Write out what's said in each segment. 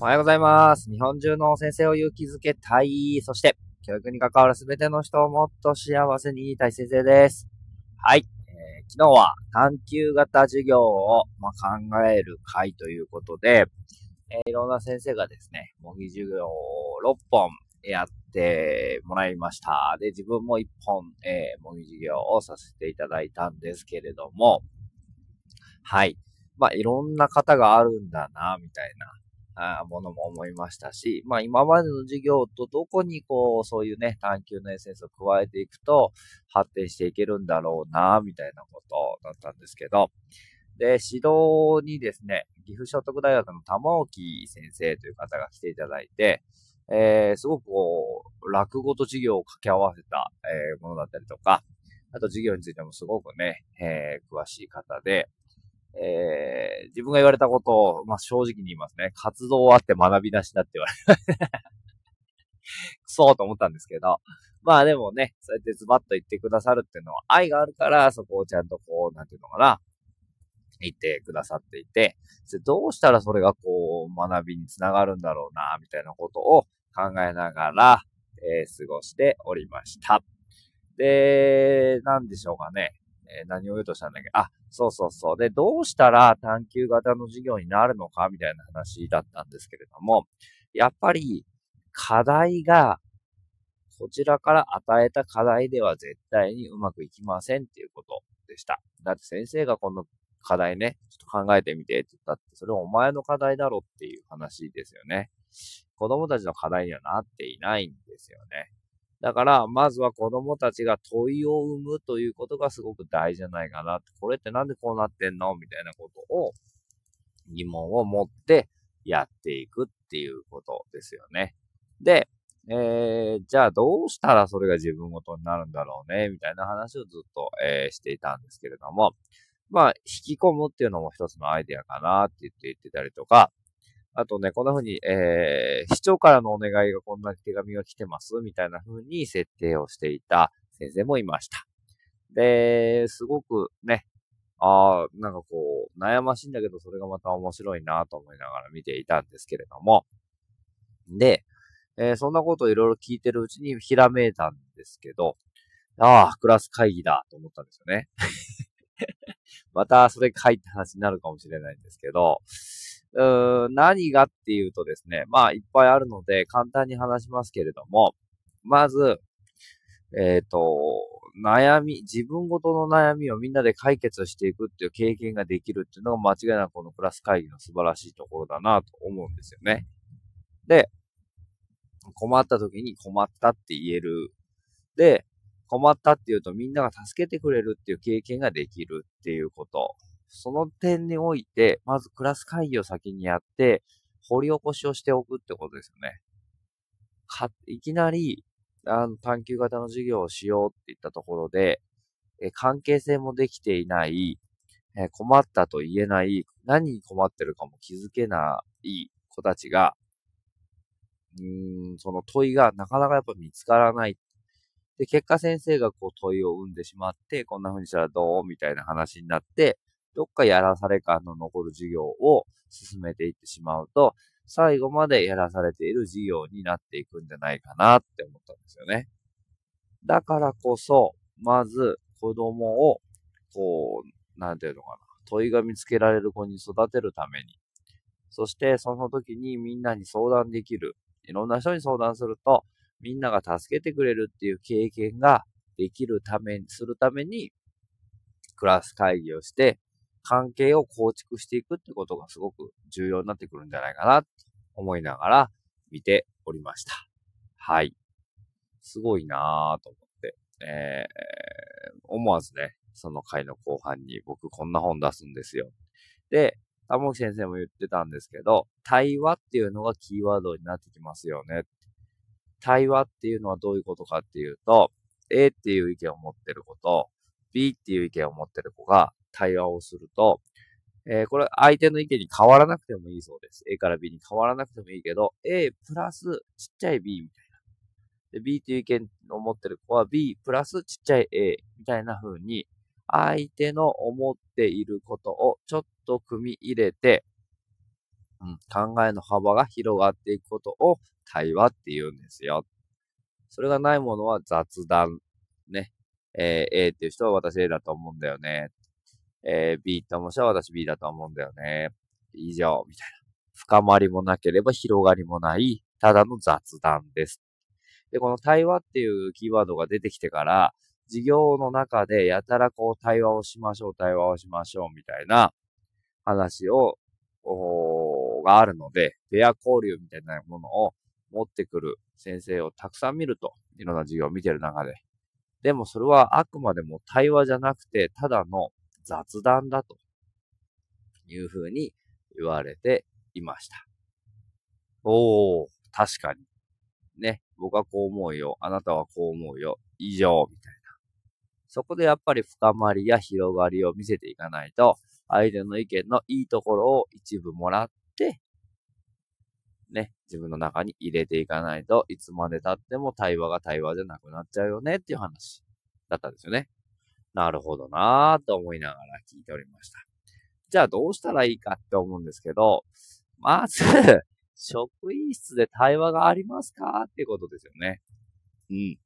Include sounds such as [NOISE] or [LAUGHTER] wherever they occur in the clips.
おはようございます。日本中の先生を勇気づけたい。そして、教育に関わるすべての人をもっと幸せにいたい先生です。はい。えー、昨日は探究型授業を、ま、考える会ということで、えー、いろんな先生がですね、模擬授業を6本やってもらいました。で、自分も1本、えー、模擬授業をさせていただいたんですけれども、はい。まあ、いろんな方があるんだな、みたいな。あものも思いましたし、まあ今までの授業とどこにこう、そういうね、探求のエッセンスを加えていくと発展していけるんだろうな、みたいなことだったんですけど、で、指導にですね、岐阜聖徳大学の玉置先生という方が来ていただいて、えー、すごくこう、落語と授業を掛け合わせた、えー、ものだったりとか、あと授業についてもすごくね、えー、詳しい方で、えー、自分が言われたことを、まあ、正直に言いますね。活動あって学びなしだって言われました。くそーと思ったんですけど。まあでもね、そうやってズバッと言ってくださるっていうのは愛があるから、そこをちゃんとこう、なんていうのかな、言ってくださっていて、どうしたらそれがこう、学びにつながるんだろうな、みたいなことを考えながら、えー、過ごしておりました。で、なんでしょうかね。えー、何を言うとしたんだっけ？あ、そうそうそう。で、どうしたら探求型の授業になるのかみたいな話だったんですけれども、やっぱり課題が、こちらから与えた課題では絶対にうまくいきませんっていうことでした。だって先生がこの課題ね、ちょっと考えてみてって言ったって、それお前の課題だろっていう話ですよね。子供たちの課題にはなっていないんですよね。だから、まずは子供たちが問いを生むということがすごく大事じゃないかな。これってなんでこうなってんのみたいなことを疑問を持ってやっていくっていうことですよね。で、えー、じゃあどうしたらそれが自分ごとになるんだろうねみたいな話をずっと、えー、していたんですけれども、まあ、引き込むっていうのも一つのアイデアかなって言って言ってたりとか、あとね、こんな風に、えー、市長からのお願いがこんな手紙が来てます、みたいな風に設定をしていた先生もいました。で、すごくね、ああ、なんかこう、悩ましいんだけど、それがまた面白いなと思いながら見ていたんですけれども。で、えー、そんなことをいろいろ聞いてるうちにひらめいたんですけど、ああ、クラス会議だと思ったんですよね。[LAUGHS] またそれ書いた話になるかもしれないんですけど、うん何がっていうとですね、まあいっぱいあるので簡単に話しますけれども、まず、えっ、ー、と、悩み、自分ごとの悩みをみんなで解決していくっていう経験ができるっていうのが間違いなくこのクラス会議の素晴らしいところだなと思うんですよね。で、困った時に困ったって言える。で、困ったっていうとみんなが助けてくれるっていう経験ができるっていうこと。その点において、まずクラス会議を先にやって、掘り起こしをしておくってことですよね。か、いきなり、あの、探求型の授業をしようって言ったところで、え関係性もできていない、え困ったと言えない、何に困ってるかも気づけない子たちが、うーん、その問いがなかなかやっぱ見つからないで、結果先生がこう問いを生んでしまって、こんな風にしたらどう？みたいな話になって、どっかやらされ感の残る授業を進めていってしまうと、最後までやらされている授業になっていくんじゃないかなって思ったんですよね。だからこそ、まず子供を、こう、なんていうのかな、問いが見つけられる子に育てるために、そしてその時にみんなに相談できる、いろんな人に相談すると、みんなが助けてくれるっていう経験ができるために、するために、クラス会議をして、関係を構築していくってことがすごく重要になってくるんじゃないかな、と思いながら見ておりました。はい。すごいなぁと思って、えー、思わずね、その回の後半に僕こんな本出すんですよ。で、玉木先生も言ってたんですけど、対話っていうのがキーワードになってきますよね。対話っていうのはどういうことかっていうと、A っていう意見を持ってる子と、B っていう意見を持ってる子が対話をすると、えー、これ相手の意見に変わらなくてもいいそうです。A から B に変わらなくてもいいけど、A プラスちっちゃい B みたいな。で、B っていう意見を持ってる子は B プラスちっちゃい A みたいな風に、相手の思っていることをちょっと組み入れて、うん、考えの幅が広がっていくことを対話って言うんですよ。それがないものは雑談。ね。えー、A っていう人は私 A だと思うんだよね。えー、B って思う人は私 B だと思うんだよね。以上、みたいな。深まりもなければ広がりもない、ただの雑談です。で、この対話っていうキーワードが出てきてから、授業の中でやたらこう対話をしましょう、対話をしましょうみたいな話を、があるので、ペア交流みたいなものを持ってくる先生をたくさん見ると、いろんな授業を見てる中で。でもそれはあくまでも対話じゃなくて、ただの雑談だというふうに言われていました。おー、確かに。ね、僕はこう思うよ。あなたはこう思うよ。以上、みたいな。そこでやっぱり深まりや広がりを見せていかないと、相手の意見のいいところを一部もらって、ね、自分の中に入れていかないといつまで経っても対話が対話じゃなくなっちゃうよねっていう話だったんですよね。なるほどなぁと思いながら聞いておりました。じゃあどうしたらいいかって思うんですけど、まず [LAUGHS] 職員室で対話がありますかってことですよね。うん。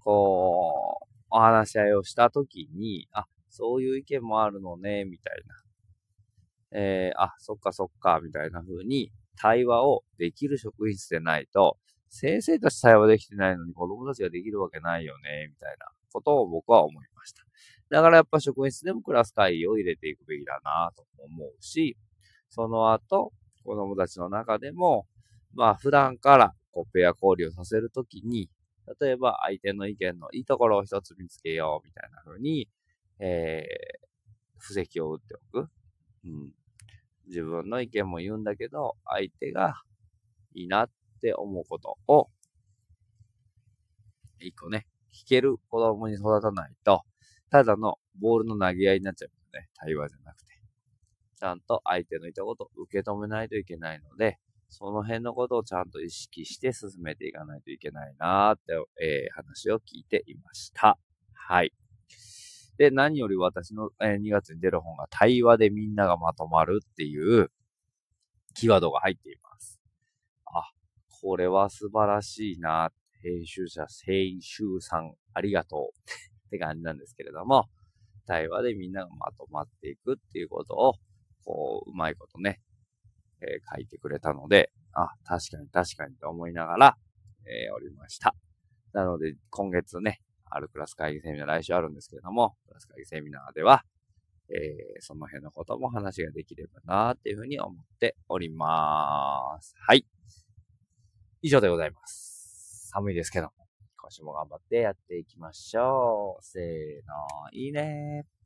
こう、お話し合いをしたときに、あ、そういう意見もあるのね、みたいな。えー、あ、そっかそっか、みたいな風に対話をできる職員室でないと、先生たち対話できてないのに子供たちができるわけないよね、みたいなことを僕は思いました。だからやっぱ職員室でもクラス会議を入れていくべきだなと思うし、その後、子供たちの中でも、まあ普段からこうペア交流させるときに、例えば相手の意見のいいところを一つ見つけようみたいな風に、えー、布石を打っておく。うん。自分の意見も言うんだけど、相手がいいなって思うことを、一個ね、聞ける子供に育たないと、ただのボールの投げ合いになっちゃうよね。対話じゃなくて。ちゃんと相手の言ったことを受け止めないといけないので、その辺のことをちゃんと意識して進めていかないといけないなーって、えー、話を聞いていました。はい。で、何より私の、えー、2月に出る本が対話でみんながまとまるっていうキーワードが入っています。あ、これは素晴らしいなっ。編集者、編集さん、ありがとうって感じなんですけれども、対話でみんながまとまっていくっていうことを、こう、うまいことね、えー、書いてくれたので、あ、確かに確かにと思いながら、えー、おりました。なので、今月ね、あるクラス会議セミナー来週あるんですけれども、クラス会議セミナーでは、えー、その辺のことも話ができればなっていうふうに思っております。はい。以上でございます。寒いですけど、今週も頑張ってやっていきましょう。せーの、いいねー。